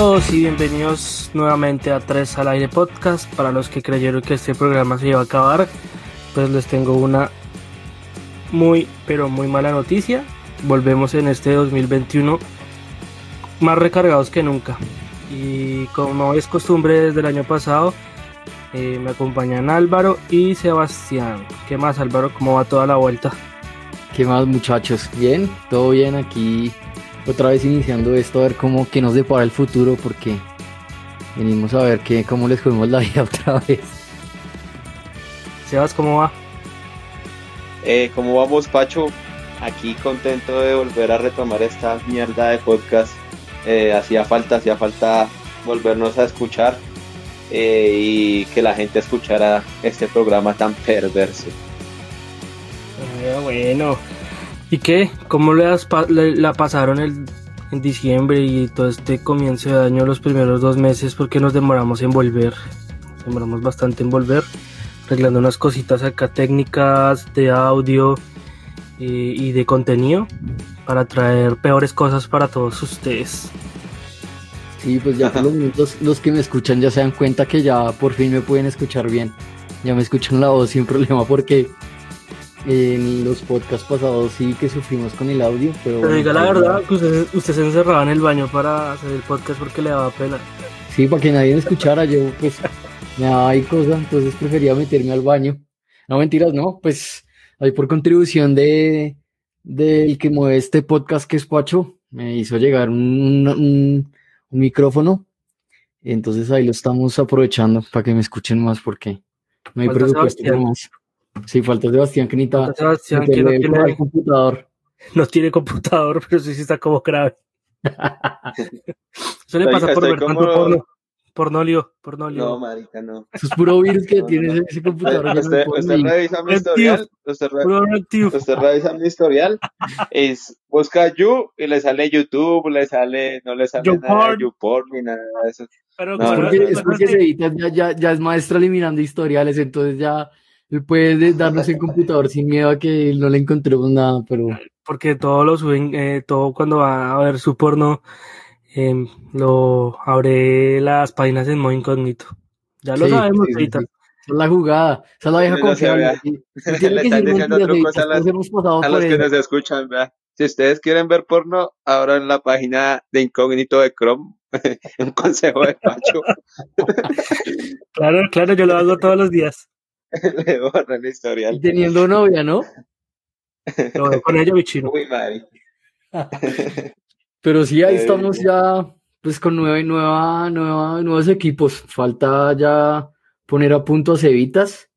todos y bienvenidos nuevamente a Tres al Aire Podcast. Para los que creyeron que este programa se iba a acabar, pues les tengo una muy, pero muy mala noticia. Volvemos en este 2021 más recargados que nunca. Y como es costumbre desde el año pasado, eh, me acompañan Álvaro y Sebastián. ¿Qué más Álvaro? ¿Cómo va toda la vuelta? ¿Qué más muchachos? ¿Bien? ¿Todo bien aquí? Otra vez iniciando esto, a ver cómo que nos depara el futuro, porque venimos a ver que, cómo les jugamos la vida otra vez. Sebas, ¿cómo va? Eh, ¿Cómo vamos, Pacho? Aquí contento de volver a retomar esta mierda de podcast. Eh, hacía falta, hacía falta volvernos a escuchar eh, y que la gente escuchara este programa tan perverso. Ah, bueno, ¿y qué? ¿Cómo le, la pasaron el, en diciembre y todo este comienzo de año, los primeros dos meses? porque nos demoramos en volver? demoramos bastante en volver arreglando unas cositas acá técnicas de audio eh, y de contenido para traer peores cosas para todos ustedes. Sí, pues ya los, los que me escuchan ya se dan cuenta que ya por fin me pueden escuchar bien. Ya me escuchan la voz sin problema porque en los podcasts pasados sí que sufrimos con el audio. Pero, diga la verdad que usted, usted, se encerraba en el baño para hacer el podcast porque le daba pena. Sí, para que nadie me escuchara, yo pues hay cosas, entonces prefería meterme al baño. No, mentiras, no, pues ahí por contribución de del que mueve este podcast que es Pacho, me hizo llegar un, un, micrófono. Entonces ahí lo estamos aprovechando para que me escuchen más porque no hay presupuesto más. Sí, falta Sebastián que necesita Sebastián, que no tiene computador. No tiene computador, pero sí, sí está como grave. Eso le pasa por ver tanto porno. Pornolio, pornolio. No, marica, no. Eso es puro virus que tiene ese computador. Usted, revisa mi historial. Usted, revisa mi historial. Es, busca You y le sale YouTube, le sale, no le sale nada de YouPorn ni nada de eso. Pero es porque, ya, ya, ya, es maestra eliminando historiales, entonces ya él puede darnos el computador sin miedo a que no le encontremos nada, pero... Porque todo lo suben, eh, todo cuando va a ver su porno Em, lo abre las páginas en modo incógnito. Ya lo sabemos ahorita. es la jugada, esa es la vieja confiable. Le están diciendo trucos a, las, a los que nos escuchan, ¿verdad? Si ustedes quieren ver porno, abran la página de incógnito de Chrome. Un consejo de Pacho. claro, claro, yo lo hago todos los días. Le borran el historial. Y teniendo novia, ¿no? con ella, bichino. Uy, madre. Pero sí, ahí estamos ya, pues con nueva y nueva, nueva, nuevos equipos. Falta ya poner a punto a Cevitas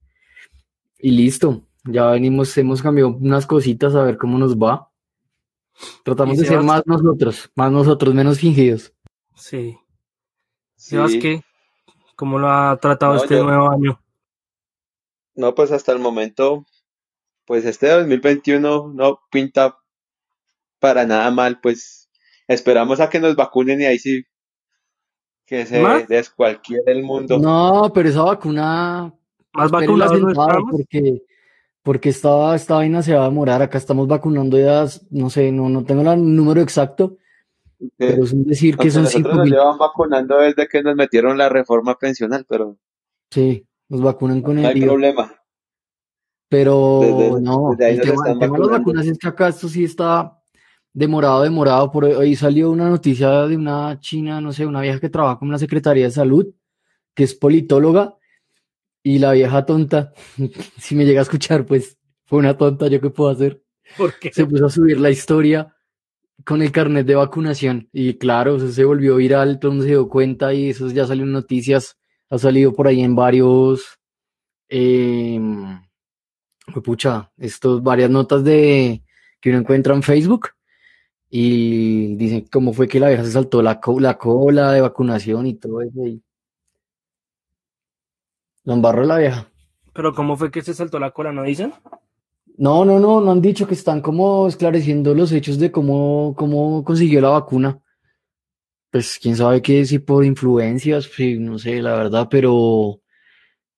y listo. Ya venimos, hemos cambiado unas cositas a ver cómo nos va. Tratamos de ser más nosotros, más nosotros, menos fingidos. Sí. ¿Sabes qué? ¿Cómo lo ha tratado este nuevo año? No, pues hasta el momento, pues este 2021 no pinta para nada mal, pues Esperamos a que nos vacunen y ahí sí que se descualquiera el mundo. No, pero esa vacuna. Más vacunados porque porque esta, esta vaina se va a demorar. Acá estamos vacunando ya, no sé, no, no tengo el número exacto, pero es decir que son cinco nos llevan vacunando desde que nos metieron la reforma pensional, pero. Sí, nos vacunan con el. No hay problema. Pero no, el tema, el tema de las vacunas es que acá esto sí está demorado, demorado. Por hoy salió una noticia de una china, no sé, una vieja que trabaja con la Secretaría de Salud, que es politóloga, y la vieja tonta, si me llega a escuchar, pues fue una tonta, ¿yo qué puedo hacer? porque Se puso a subir la historia con el carnet de vacunación y claro, eso se volvió viral, todo el mundo se dio cuenta y eso ya salió en noticias, ha salido por ahí en varios, eh, pucha, estos, varias notas de que uno encuentra en Facebook y dicen cómo fue que la vieja se saltó la, la cola de vacunación y todo eso. Y... Lo embarró la vieja. ¿Pero cómo fue que se saltó la cola? ¿No dicen? No, no, no, no han dicho que están como esclareciendo los hechos de cómo, cómo consiguió la vacuna. Pues quién sabe qué, si por influencias, sí, no sé, la verdad, pero,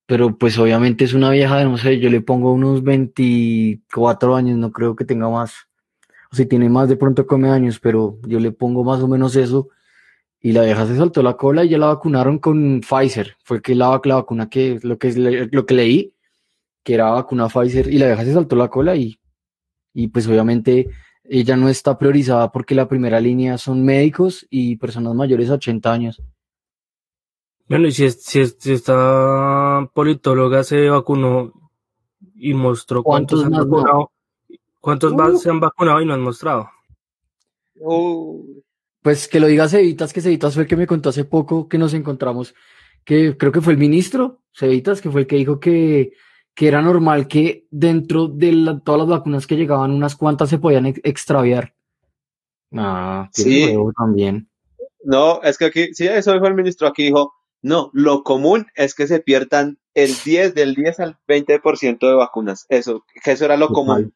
pero pues obviamente es una vieja de, no sé, yo le pongo unos 24 años, no creo que tenga más si tiene más de pronto come años, pero yo le pongo más o menos eso y la vieja se saltó la cola y ya la vacunaron con Pfizer. Fue que la, la vacuna que lo que, lo que leí, que era vacuna Pfizer, y la vieja se saltó la cola y, y pues obviamente ella no está priorizada porque la primera línea son médicos y personas mayores a 80 años. Bueno, y si, si, esta politóloga se vacunó y mostró cuántos, han vacunado, cuántos uh. se han vacunado y no han mostrado. Uh. Pues que lo diga Cevitas, que Cevitas fue el que me contó hace poco que nos encontramos, que creo que fue el ministro Cevitas, que fue el que dijo que, que era normal que dentro de todas las vacunas que llegaban, unas cuantas se podían extraviar. Ah, sí. también. No, es que aquí, sí, eso dijo el ministro, aquí dijo, no, lo común es que se pierdan el 10, del 10 al 20% de vacunas. Eso, que eso era lo común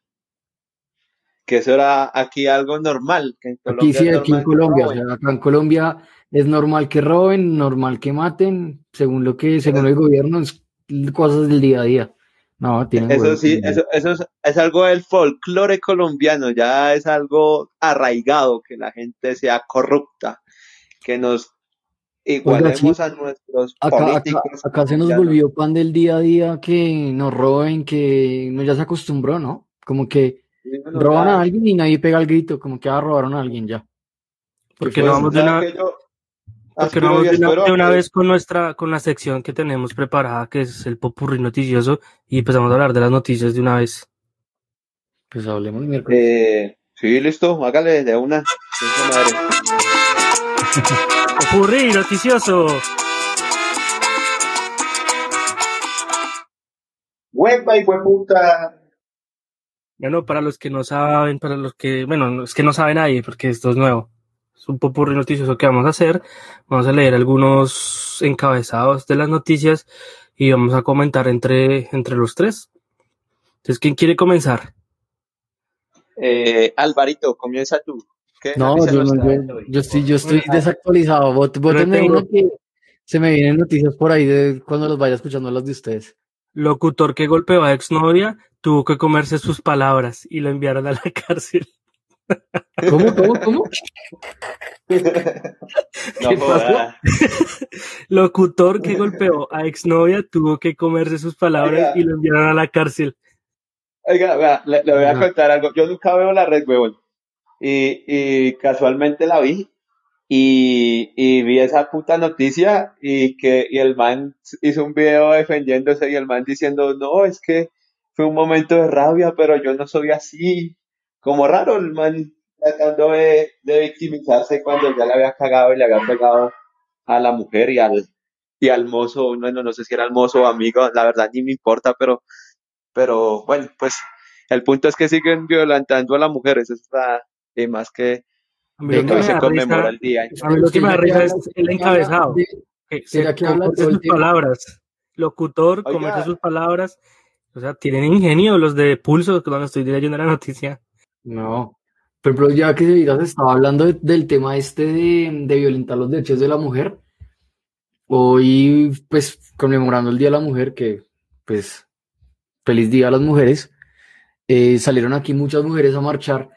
que eso era aquí algo normal. Que aquí sí, aquí en Colombia, o sea, acá en Colombia es normal que roben, normal que maten, según lo que, según el gobierno, es cosas del día a día. No, tiene eso sí, eso, eso es, algo del folclore colombiano, ya es algo arraigado, que la gente sea corrupta, que nos igualemos a nuestros políticos. Acá, se nos volvió pan del día a día que nos roben, que no ya se acostumbró, ¿no? Como que Roban a alguien y nadie pega el grito, como que ah, robaron a alguien ya. Porque no vamos de una, porque no vamos de una, vez con nuestra, con la sección que tenemos preparada, que es el popurri noticioso, y empezamos a hablar de las noticias de una vez. Pues hablemos miércoles. Eh, sí, listo, hágale de una. popurri noticioso. Huepa y puta. Bueno, para los que no saben, para los que, bueno, es que no sabe nadie porque esto es nuevo. Es un popurrí noticioso que vamos a hacer. Vamos a leer algunos encabezados de las noticias y vamos a comentar entre, entre los tres. Entonces, ¿quién quiere comenzar? Eh, Alvarito, comienza tú. No, yo, yo, estoy, yo estoy desactualizado. Vos, vos uno que se me vienen noticias por ahí de cuando los vaya escuchando las de ustedes. Locutor que golpeó a exnovia tuvo que comerse sus palabras y lo enviaron a la cárcel. ¿Cómo, cómo, cómo? ¿Qué pasó? Locutor que golpeó a exnovia tuvo que comerse sus palabras y lo enviaron a la cárcel. Oiga, le, voy a contar algo. Yo nunca veo la red, huevón. Y, y casualmente la vi y, y, vi esa puta noticia y que y el man hizo un video defendiéndose y el man diciendo, no, es que fue un momento de rabia, pero yo no soy así. Como raro el man tratando de, de victimizarse cuando ya le había cagado y le había pegado a la mujer y al, y al mozo, no, no, no sé si era el mozo o amigo, la verdad ni me importa, pero, pero bueno, pues el punto es que siguen violentando a la mujer, eso está y más que que se conmemora el día. A mí lo que me risa es el encabezado. Se comete sus palabras. Locutor, comete sus palabras. O sea, tienen ingenio los de pulso cuando estoy leyendo la noticia. No. Por ejemplo, ya que se estaba hablando del tema este de, de, violentar los derechos de la mujer, hoy, pues, conmemorando el Día de la Mujer, que, pues, feliz día a las mujeres, eh, salieron aquí muchas mujeres a marchar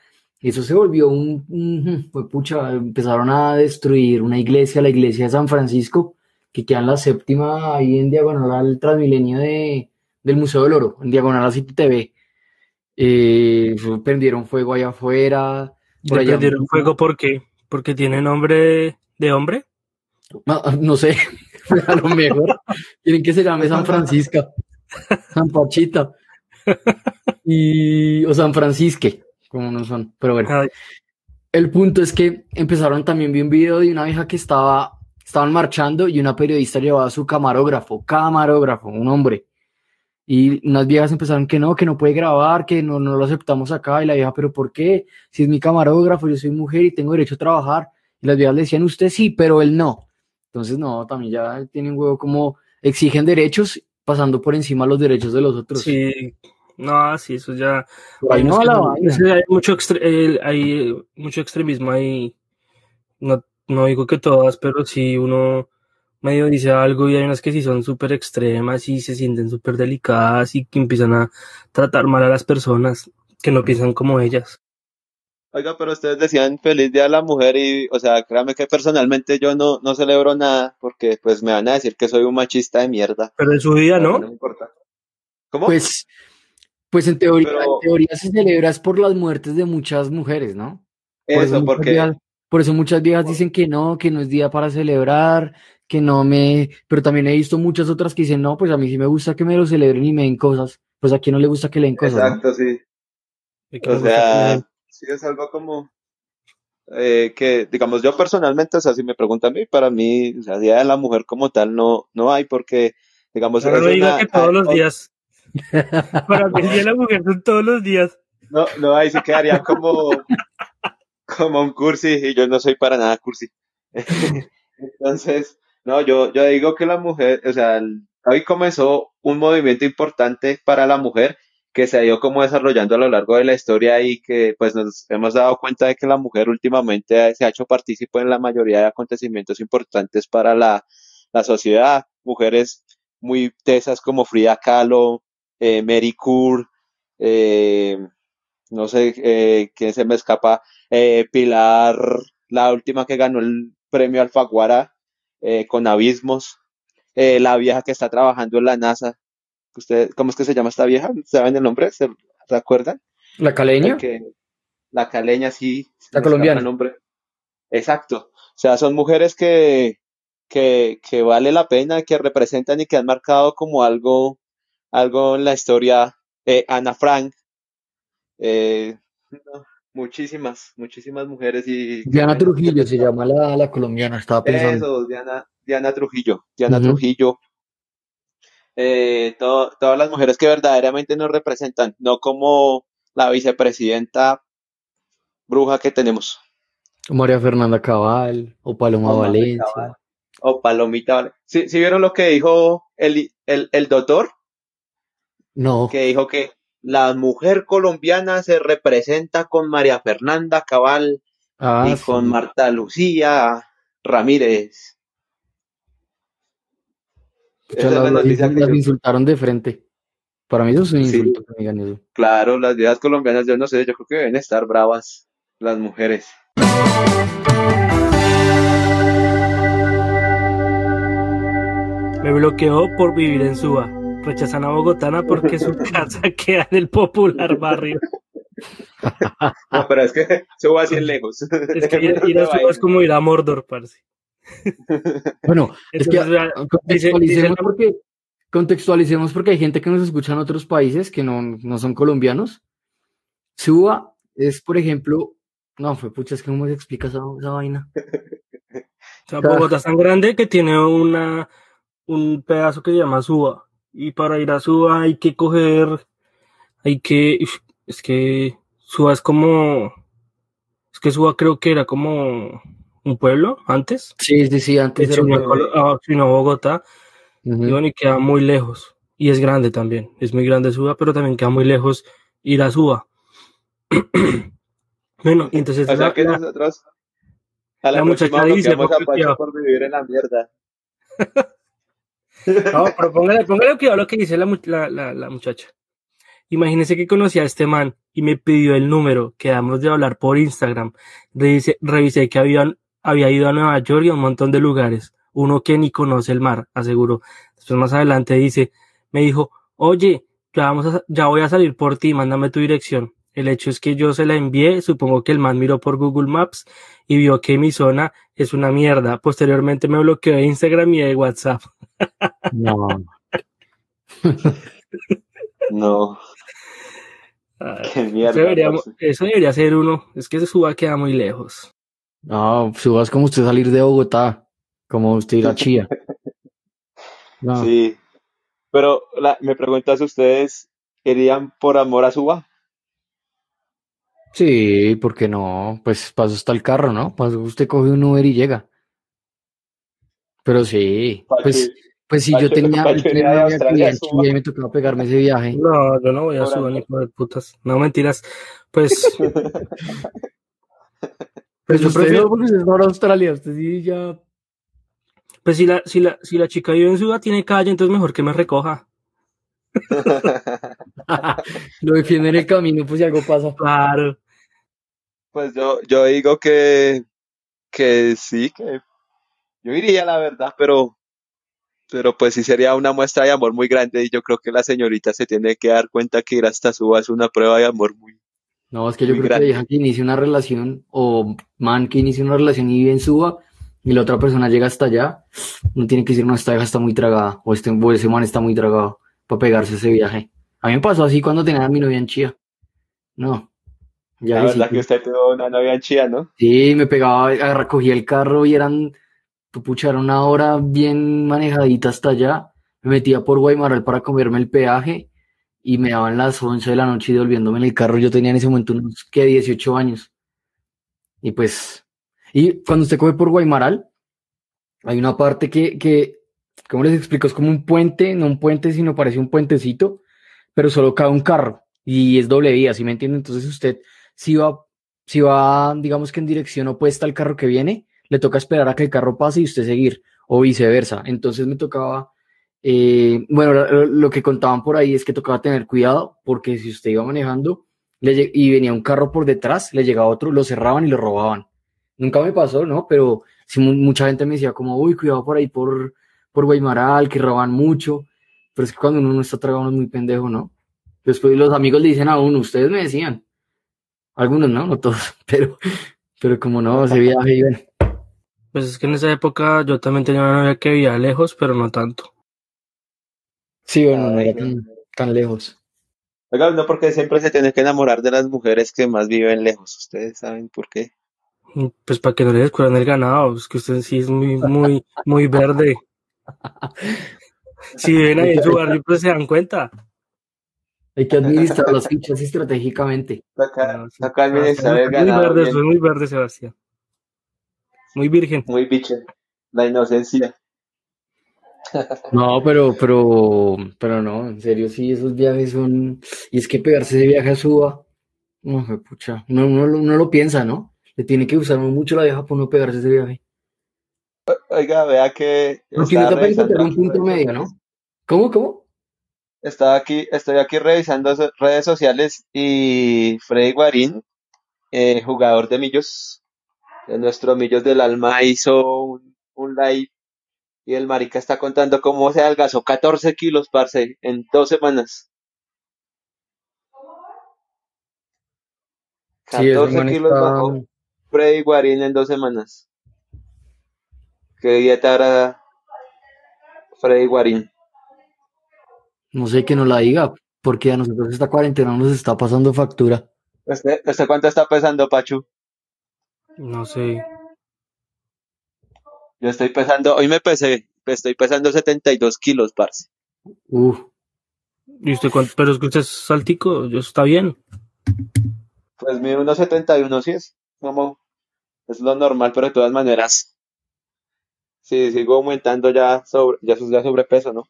eso se volvió un, fue pucha, empezaron a destruir una iglesia, la iglesia de San Francisco, que queda en la séptima, ahí en diagonal al Transmilenio de, del Museo del Oro, en diagonal a City TV. Eh, prendieron fuego allá afuera. Por ¿Prendieron fuego por qué? ¿Porque tiene nombre de hombre? No, sé, a lo mejor quieren que se llame San Francisco, San Pachita, y, o San Francisque como no son. Pero bueno. El punto es que empezaron también, vi un video de una vieja que estaba, estaban marchando y una periodista llevaba a su camarógrafo, camarógrafo, un hombre. Y unas viejas empezaron que no, que no puede grabar, que no, no lo aceptamos acá. Y la vieja, pero ¿por qué? Si es mi camarógrafo, yo soy mujer y tengo derecho a trabajar. Y las viejas le decían, usted sí, pero él no. Entonces, no, también ya tienen huevo como exigen derechos pasando por encima los derechos de los otros. Sí, no, sí, eso ya. Hay, mucho hay mucho extremismo ahí. No, no digo que todas, pero si uno medio dice algo y hay unas que sí son súper extremas y se sienten súper delicadas y que empiezan a tratar mal a las personas que no piensan como ellas. Oiga, pero ustedes decían feliz día a la mujer y, o sea, créame que personalmente yo no, no celebro nada porque pues me van a decir que soy un machista de mierda. Pero en su día, ¿no? No me importa. ¿Cómo? Pues, pues en teoría, Pero- en teoría se celebra es por las muertes de muchas mujeres, ¿no? Por Eso, porque viejas- por eso muchas viejas dicen que no, que no es día para celebrar, que no me... Pero también he visto muchas otras que dicen, no, pues a mí sí me gusta que me lo celebren y me den cosas. Pues a quien no le gusta que le den cosas, ¿no? Exacto, sí. Y que O sea, den- sí es algo como eh, que, digamos, yo personalmente, o sea, si me preguntan a mí, para mí, o sea, Día de la Mujer como tal no, no hay porque, digamos, es no diga una- que todos los hay- días. Para mí el día de la mujer son todos los días. No, no, ahí sí quedaría como, como un cursi y yo no soy para nada cursi. Entonces, no, yo, yo digo que la mujer, o sea, hoy comenzó un movimiento importante para la mujer que se ha ido como desarrollando a lo largo de la historia y que pues nos hemos dado cuenta de que la mujer últimamente se ha hecho partícipe en la mayoría de acontecimientos importantes para la, la sociedad. Mujeres muy tesas como Frida Kahlo, eh, Mary eh, no sé eh, quién se me escapa, eh, Pilar, la última que ganó el premio Alfaguara eh, con Abismos, eh, la vieja que está trabajando en la NASA. ¿Usted, ¿Cómo es que se llama esta vieja? ¿Saben el nombre? ¿Se acuerdan? ¿La caleña? La, que- la caleña, sí. La colombiana. el nombre. Exacto. O sea, son mujeres que, que, que vale la pena, que representan y que han marcado como algo, algo en la historia. Eh, Ana Frank, eh, no, muchísimas, muchísimas mujeres y Diana. Trujillo se llama la, la colombiana, estaba pensando. Eso, Diana, Diana Trujillo, Diana. Trujillo. Eh, to- todas las mujeres que verdaderamente nos representan, no como la vicepresidenta bruja que tenemos. María Fernanda Cabal o Paloma O Valencia. Cabal, O Palomita, ¿vale? ¿Sí, sí vieron lo que dijo el, el, el doctor? No, Que dijo que la mujer colombiana se representa con María Fernanda Cabal ah, y con. Marta Lucía Ramírez. Pucha, Esa es la las, las noticia insul- que las yo- insultaron de frente. Para mí eso es un Sí. insulto que me digan eso. Claro, las viejas colombianas, yo no sé, yo creo que deben estar bravas las mujeres. Me bloqueó por vivir en Suba. Rechazan a Bogotana porque su casa queda en el popular barrio. No, pero es que subo así en lejos. Es que ir, ir a Suba es como ir a Mordor, parce. Bueno, es que contextualicemos dice porque contextualicemos porque hay gente que nos escucha en otros países que no, no son colombianos. Suba es, por ejemplo, no, fue pucha, es que cómo se explica esa, esa vaina. O sea, Bogotá es tan grande que tiene una, un pedazo que se llama Suba. Y para ir a Suba hay que coger, hay que, es que Suba es como, es que Suba creo que era como un pueblo antes. Sí, sí, sí, antes era un no, pueblo. ah, si no Bogotá. Y bueno, y queda muy lejos. Y es grande también. Es muy grande Suba, pero también queda muy lejos ir a Suba. bueno, y entonces O sea la- que nosotros a la, la muchacha dice, bloqueamos a por vivir en la mierda. No, pero póngale, póngale cuidado lo que dice la, la, la, muchacha. Imagínese que conocí a este man y me pidió el número. Quedamos de hablar por Instagram. Revisé, que había ido a Nueva York y a un montón de lugares. Uno que ni conoce el mar, aseguró. Después más adelante dice, me dijo, oye, ya, vamos ya voy a salir por ti, mándame tu dirección. El hecho es que yo se la envié, supongo que el man miró por Google Maps y vio que mi zona es una mierda. Posteriormente me bloqueó de Instagram y de WhatsApp. No, No, Ay, qué Eso mierda. debería, eso debería ser uno. Es que ese suba queda muy lejos. no, Suba es como usted salir de Bogotá, como usted ir a Chía. No, Sí, pero la, me preguntas, ¿ustedes irían por amor a Suba? Sí, ¿por qué no? Pues paso está el carro, ¿no? Paso usted coge un Uber y llega. Pero sí, pues, pues si yo tenía, yo tenía de a. Chía y me tocaba pegarme ese viaje. No, yo no voy a amor. ni por putas. No, mentiras. Pues, Pues yo prefiero- porque usted es para Australia, usted sí ya. pues si la, si la, si la chica vive en suba, tiene calle, entonces mejor que me recoja. Lo defiende en el camino, pues si algo pasa. Claro. Pues yo, yo digo que, que sí, que yo iría, la verdad, pero, pero pues sí sería una muestra de amor muy grande y yo creo que la señorita se tiene que dar cuenta que ir hasta Suba es una prueba de amor muy, No, es que yo creo grande. que vieja que inicia una relación o man que inicia una relación y vive en Suba y la otra persona llega hasta allá, no tiene que decir, no, esta vieja está muy tragada o, este, o ese man está muy tragado para pegarse ese viaje. A mí me pasó así cuando tenía a mi novia en Chía. No, ya la verdad sí, que usted tuvo una novia Chía, ¿no? sí, me pegaba, recogía el carro y eran, pucha, era una hora bien manejadita hasta allá. Me metía por Guaymaral para comerme el peaje y me daban las 11 de la noche y devolviéndome en el carro. Yo tenía en ese momento unos, ¿qué? 18 años. Y pues, y cuando usted coge por Guaymaral, hay una parte que, que, ¿cómo les explico? Es como un puente, no un puente, sino parece un puentecito, pero solo cabe un carro y es doble vía, ¿sí me entiende? Entonces usted, si va, si va, digamos que en dirección opuesta al carro que viene, le toca esperar a que el carro pase y usted seguir, o viceversa. Entonces me tocaba, eh, bueno, lo, que contaban por ahí es que tocaba tener cuidado, porque si usted iba manejando y venía un carro por detrás, le llegaba otro, lo cerraban y lo robaban. Nunca me pasó, ¿no? Pero sí, mu- mucha gente me decía como, uy, cuidado por ahí por, por Guaymaral, que roban mucho. Pero es que cuando uno no está tragado es muy pendejo, ¿no? Después los amigos le dicen a uno, ustedes me decían. Algunos no, no todos, pero, pero como no, ese viaje, y bueno, Pues es que en esa época yo también tenía una novia que vivía lejos, pero no tanto. sí, bueno, no era tan, tan lejos. Oiga, no porque siempre se tiene que enamorar de las mujeres que más viven lejos. Ustedes saben por qué. Y, Pues para que no le descubran el ganado, es que usted sí es muy, muy, muy verde. Si ven ahí en su barrio, pues se dan cuenta. Hay que administrar las fichas estratégicamente. No, toca administrar el muy ganado verde, muy verde, Sebastián. Muy virgen. Muy biche. La inocencia. No, pero, pero, pero no, en serio, sí, esos viajes son, y es que pegarse ese viaje a Suba, no, pucha, uno, uno, lo- uno lo piensa, ¿no? Le tiene que usar mucho la vieja para no pegarse ese viaje. Oiga, vea que Porque no te puede revisando encontrar un punto medio, ¿no? ¿Cómo, cómo? Estaba aquí, estoy aquí revisando redes sociales y Freddy Guarín, eh, jugador de Millos, de nuestro Millos del Alma, hizo un, un live y el marica está contando cómo se adelgazó 14 kilos, parce, en dos semanas. Sí, ese 14 man kilos está, bajó Freddy Guarín en dos semanas. ¿Qué dieta hará Freddy Guarín? No sé que nos la diga, porque a nosotros esta cuarentena nos está pasando factura. ¿Este, este cuánto está pesando, Pachu? No sé. Yo estoy pesando, hoy me pesé, estoy pesando 72 kilos, parce. Uf, ¿Y usted cuánto? Pero es que usted es saltico, eso está bien. Pues mi 1.71 sí es como, es lo normal, pero de todas maneras, si sigo aumentando ya sobre, ya ya sobrepeso, ¿no?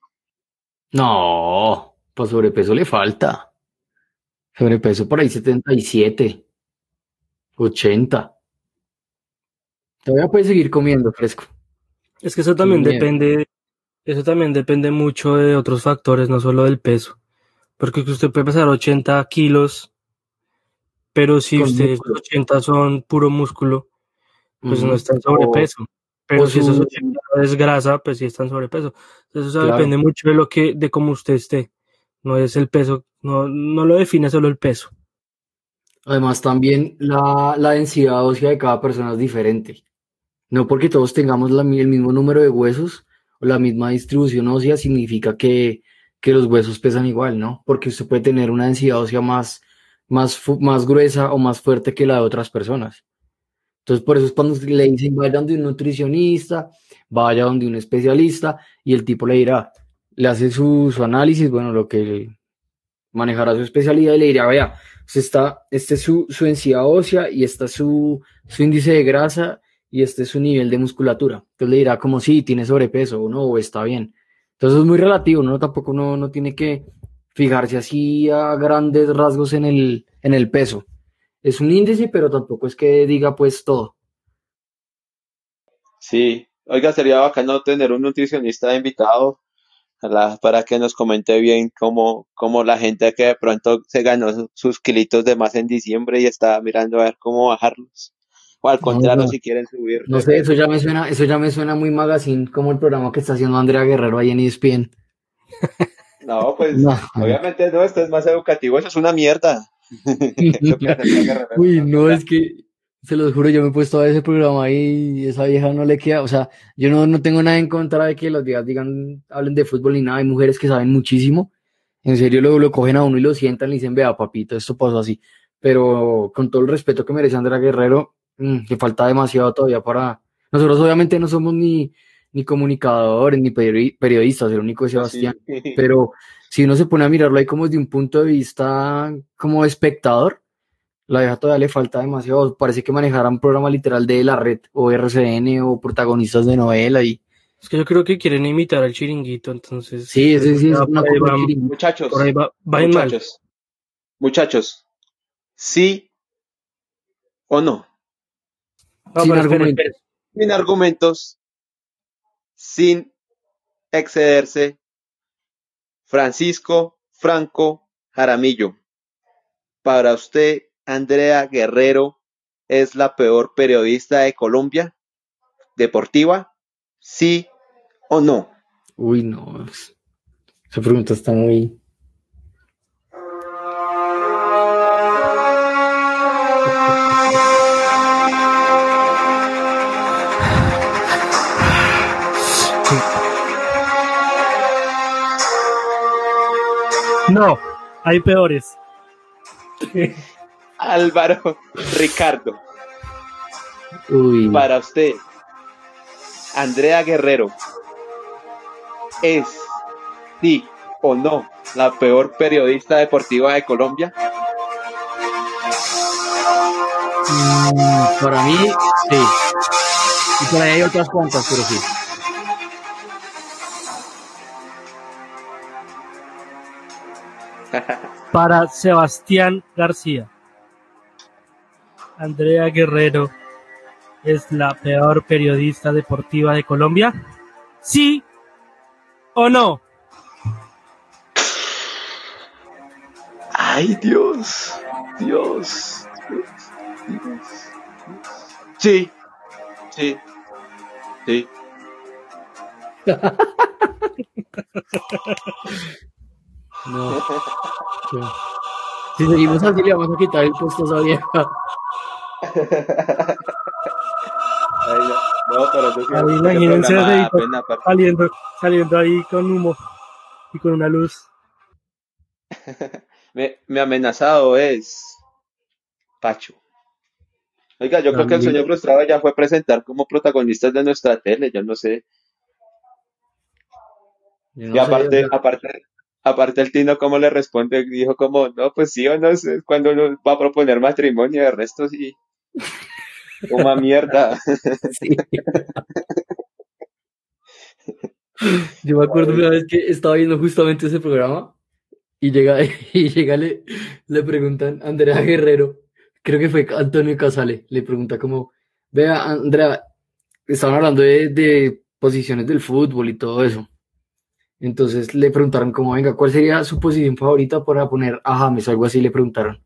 No, pues sobrepeso le falta. Sobrepeso por ahí 77, 80. Todavía puede seguir comiendo fresco. Es que eso también Sin miedo. depende, eso también depende mucho de otros factores, no solo del peso. Porque usted puede pesar 80 kilos, pero si Con ustedes músculo. 80 son puro músculo, pues no está en sobrepeso. Pero si esos su- 80 es grasa, pues sí está en sobrepeso. Eso Claro. depende mucho de lo que, de cómo usted esté. No es el peso, no, no lo define solo el peso. Además, también la, la densidad ósea de cada persona es diferente. No porque todos tengamos la el mismo número de huesos o la misma distribución ósea significa que, que los huesos pesan igual, ¿no? Porque usted puede tener una densidad ósea más, más, más gruesa o más fuerte que la de otras personas. Entonces, por eso es cuando le dicen vaya donde un nutricionista, vaya donde un especialista, y el tipo le dirá, le hace su, su análisis, bueno, lo que manejará su especialidad y le dirá, usted está, este es su, su densidad ósea y este es su, su índice de grasa y este es su nivel de musculatura. Entonces le dirá como sí, tiene sobrepeso o no, o está bien. Entonces es muy relativo, ¿no? Tampoco uno no tiene que fijarse así a grandes rasgos en el, en el peso. Es un índice, pero tampoco es que diga pues todo. Sí, oiga, sería bacano tener un nutricionista invitado para que nos comente bien cómo, cómo la gente que de pronto se ganó sus kilitos de más en diciembre y está mirando a ver cómo bajarlos. O al contrario, no. si quieren subir. No sé, eso ya me suena, eso ya me suena muy magazine como el programa que está haciendo Andrea Guerrero ahí en ESPN. No, pues No. obviamente no, esto es más educativo, eso es una mierda. Uy, no, es que, se los juro, yo me he puesto a ese programa y esa vieja no le queda, o sea, yo no, no tengo nada en contra de que las viejas digan, hablen de fútbol ni nada, hay mujeres que saben muchísimo, en serio lo, lo cogen a uno y lo sientan y dicen, vea, papito, esto pasó así, pero con todo el respeto que merece Andrea Guerrero, mm, que falta demasiado todavía para, nosotros obviamente no somos ni, ni comunicadores, ni peri- periodistas, el único es Sebastián, Sí. pero si uno se pone a mirarlo ahí como desde un punto de vista como espectador, la vieja todavía le falta demasiado. Parece que manejara un programa literal de la red o RCN o protagonistas de novela y Es que yo creo que quieren imitar al chiringuito, entonces. sí, ese sí es una por cosa va-. Muchachos, por ahí va, va mal. muchachos, muchachos, sí o no, No, Sin pero espere, argumento. espere. sin argumentos, sin excederse, Francisco Franco Jaramillo. Para usted, Andrea Guerrero es la peor periodista de Colombia, deportiva, sí o no. Uy, no. es- Esa pregunta está muy. No, hay peores. Álvaro Ricardo, Uy, para usted, Andrea Guerrero es, sí o no, la peor periodista deportiva de Colombia. mm, para mí, sí. Y por ahí hay otras cuantas, pero sí. Para Sebastián García. Andrea Guerrero es la peor periodista deportiva de Colombia. ¿Sí o no? Ay, Dios, Dios, Dios, Dios. Sí, sí, sí. No. Si seguimos así, le vamos a quitar el puesto a esa vieja. No, pero imagínense parce. Saliendo, saliendo ahí con humo y con una luz. Me, me amenazado es Pacho. Oiga, yo creo que el sueño frustrado ya fue presentar como protagonistas de nuestra tele, yo no sé. Yo Y no aparte, aparte, aparte el Tino cómo le responde, dijo como, no, pues sí o no, es cuando uno va a proponer matrimonio, de resto sí. Como mierda. Sí. Yo me acuerdo una vez que estaba viendo justamente ese programa y llega, y llega le, le preguntan a Andrea Guerrero, creo que fue Antonio Casale, le pregunta como, vea, Andrea, estaban hablando de, de posiciones del fútbol y todo eso. Entonces le preguntaron como, venga, ¿cuál sería su posición favorita para poner a James? Algo así le preguntaron.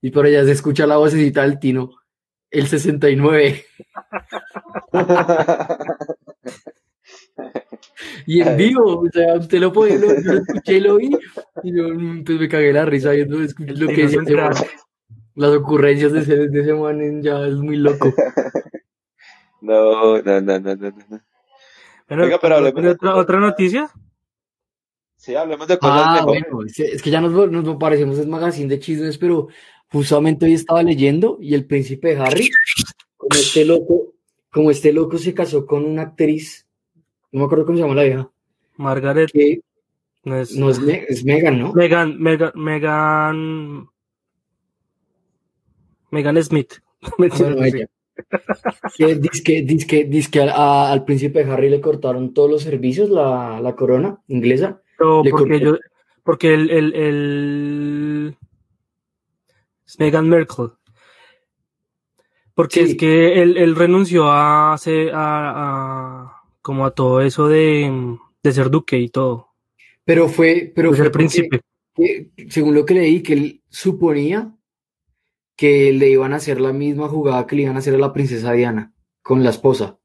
Y por allá se escucha la vocecita del Tino, el 69. Y en vivo, o sea, usted lo puede, lo, yo lo escuché y lo vi, y yo mm, pues me cagué la risa viendo lo que decía ese man. Las ocurrencias de ese, de ese man en- ya es muy loco. No, no, no, no, no, no. Bueno, Oiga, pero hablemos ¿tiene de otra, otra noticia? Sí, hablemos de cosas Ah, mejores. bueno, es, es que ya nos, nos parecemos es magazine de chismes, pero justamente hoy estaba leyendo y el príncipe Harry, como este loco, como este loco se casó con una actriz, no me acuerdo cómo se llama la vieja, Margaret que no es, no es, Me- es Megan, ¿no? Megan, Megan, Megan, Megan Smith. Bueno, ella. Que dizque, dizque, dizque al, a- al príncipe Harry le cortaron todos los servicios, la, la corona inglesa. Pero Le porque yo, porque el, el, el es Meghan Merkel. Porque Sí. es que él, él renunció a, a, a- como a todo eso de, de ser duque y todo. Pero fue, pero Pues fue el porque- príncipe. que, según lo que leí, que él suponía que le iban a hacer la misma jugada que le iban a hacer a la princesa Diana con la esposa.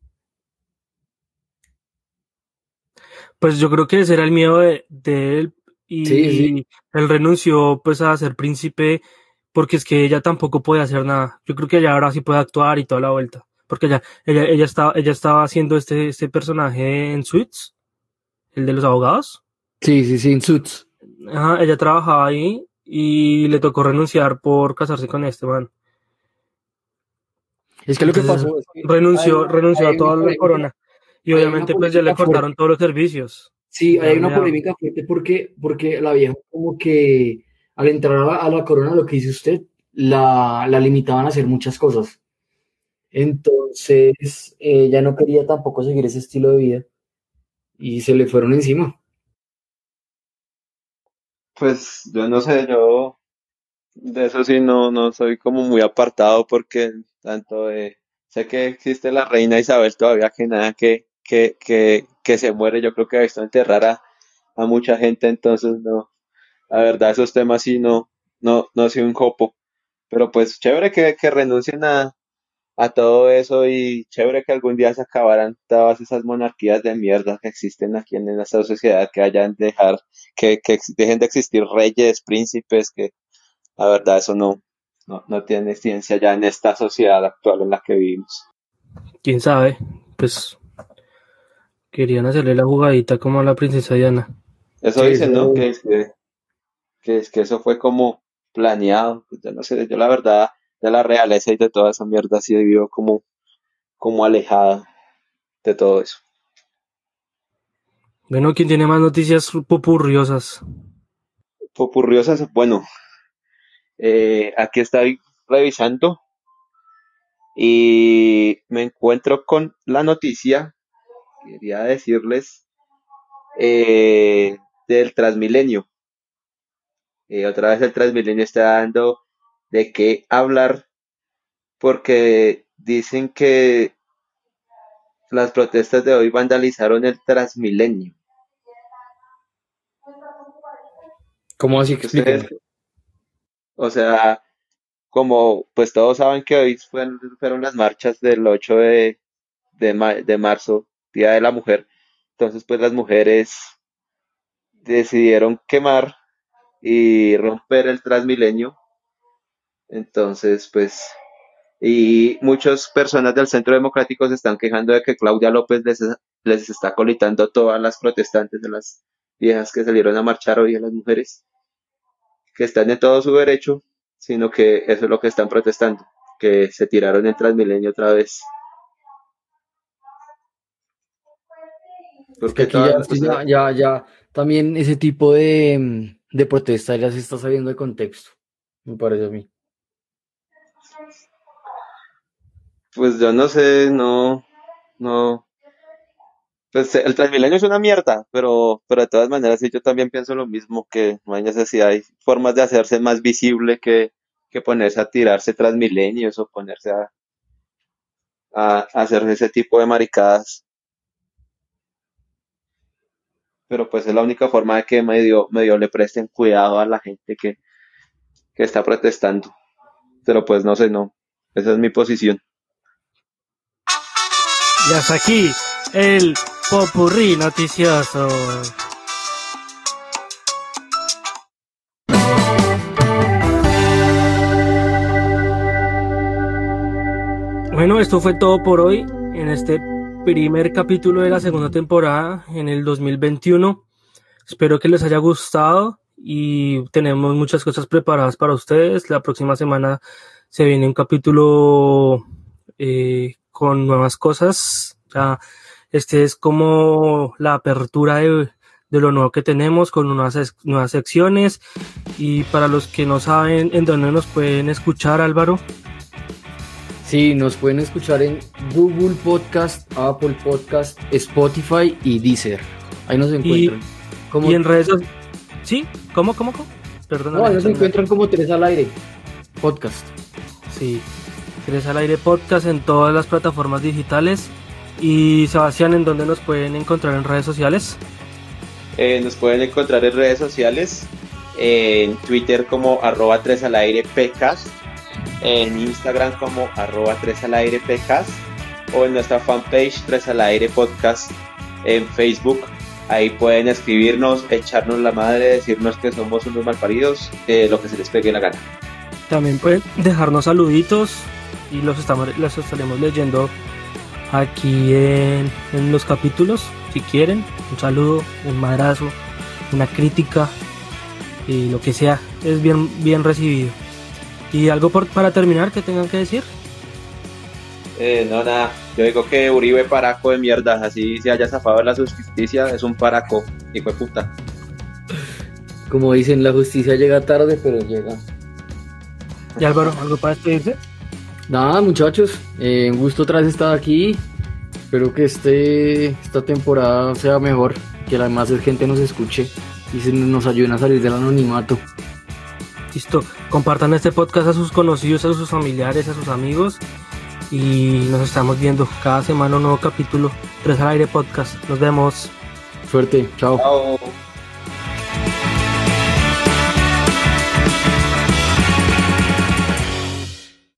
Pues yo creo que ese era el miedo de, de él y Sí, sí. él renunció pues a ser príncipe porque es que ella tampoco puede hacer nada. Yo creo que ella ahora sí puede actuar y toda la vuelta. Porque ella, ella, ella estaba, ella estaba haciendo este, este personaje en Suits, el de los abogados. Sí, sí, sí, en Suits. Ajá, ella trabajaba ahí y le tocó renunciar por casarse con este man. Es que lo que pasó es que Renunció, hay renunció hay a toda la corona. Y obviamente pues ya le cortaron todos los servicios. Sí, hay una Ya, polémica fuerte porque, porque la vieja como que al entrar a la, a la corona, lo que dice usted, la, la limitaban a hacer muchas cosas. Entonces, ella no quería tampoco seguir ese estilo de vida y se le fueron encima. Pues yo no sé, yo de eso sí no, no soy como muy apartado porque tanto de, sé que existe la reina Isabel todavía que nada que, que, que, que se muere, yo creo que ha visto enterrar a, mucha gente, entonces no, la verdad esos temas sí no, no, no soy un copo, pero pues chévere que, que renuncien a, a todo eso y chévere que algún día se acabaran todas esas monarquías de mierda que existen aquí en esta sociedad, que hayan dejar, que, que dejen de existir reyes, príncipes, que la verdad eso no, no, no tiene ciencia ya en esta sociedad actual en la que vivimos. Quién sabe, pues querían hacerle la jugadita como a la princesa Diana. Eso Sí, dicen, ¿no? Que, que, que, es que eso fue como planeado. Pues yo no sé, yo la verdad de la realeza y de toda esa mierda sí vivo como, como alejada de todo eso. Bueno, ¿quién tiene más noticias popurriosas? Popurriosas, bueno, eh, aquí estoy revisando y me encuentro con la noticia, quería decirles, eh, del Transmilenio. Eh, otra vez el Transmilenio está dando de qué hablar porque dicen que las protestas de hoy vandalizaron el Transmilenio. ¿Cómo así? Ustedes, Explíqueme. o sea, como pues todos saben que hoy fueron, fueron las marchas del 8 de, de, de marzo, Día de la Mujer, entonces pues las mujeres decidieron quemar y romper el Transmilenio, entonces pues, y muchas personas del Centro Democrático se están quejando de que Claudia López les, les está colitando todas las protestantes de las viejas que salieron a marchar hoy a las mujeres, que están en todo su derecho, sino que eso es lo que están protestando, que se tiraron el Transmilenio otra vez. Es que Porque aquí todas ya, sí, ya, ya, también ese tipo de, mm, de protesta ya se está saliendo de contexto, me parece a mí. Pues yo no sé, no, no. Pues el Transmilenio es una mierda, pero, pero de todas maneras sí yo también pienso lo mismo, que no hay necesidad, hay formas de hacerse más visible que, que ponerse a tirarse Transmilenios o ponerse a, a, a hacer ese tipo de maricadas. Pero pues es la única forma de que medio, medio le presten cuidado a la gente que, que está protestando. Pero pues no sé, no. Esa es mi posición. Y hasta aquí el popurrí noticioso. Bueno, esto fue todo por hoy en este primer capítulo de la segunda temporada en el 2021. Espero que les haya gustado y tenemos muchas cosas preparadas para ustedes. La próxima semana se viene un capítulo eh, con nuevas cosas. Ya, este es como la apertura de, de lo nuevo que tenemos con unas nuevas secciones. Y para los que no saben en dónde nos pueden escuchar, Álvaro, Sí, nos pueden escuchar en Google Podcast, Apple Podcast, Spotify y Deezer. Ahí nos encuentran. Como- y en redes sociales. ¿Sí? ¿Cómo, cómo, cómo? Perdón. No, ahí nos encuentran como tres al aire. Podcast. Sí. Tres al aire podcast en todas las plataformas digitales. Y Sebastián, ¿en dónde nos pueden encontrar en redes sociales? Eh, nos pueden encontrar en redes sociales, en Twitter como arroba 3 al aire pcast, en Instagram como arroba 3 al aire o en nuestra fanpage 3 al aire podcast en Facebook. Ahí pueden escribirnos, echarnos la madre, decirnos que somos unos malparidos, lo que se les pegue la gana. También pueden dejarnos saluditos y los, estamos, los estaremos leyendo aquí en, en los capítulos, si quieren. Un saludo, un madrazo, una crítica y lo que sea es bien, bien recibido. ¿Y algo por, para terminar que tengan que decir? Eh, no, nada. Yo digo que Uribe paraco de mierda, así se haya zafado de la justicia, es un paraco, hijo de puta. Como dicen, la justicia llega tarde, pero llega. ¿Y Álvaro, algo para despedirse? Nada, muchachos, eh, un gusto otra vez estar aquí. Espero que este, esta temporada sea mejor, que la más gente nos escuche y se nos ayuden a salir del anonimato. Listo, compartan este podcast a sus conocidos, a sus familiares, a sus amigos y nos estamos viendo cada semana un nuevo capítulo 3 al aire podcast. Nos vemos. Suerte, chao. Chao.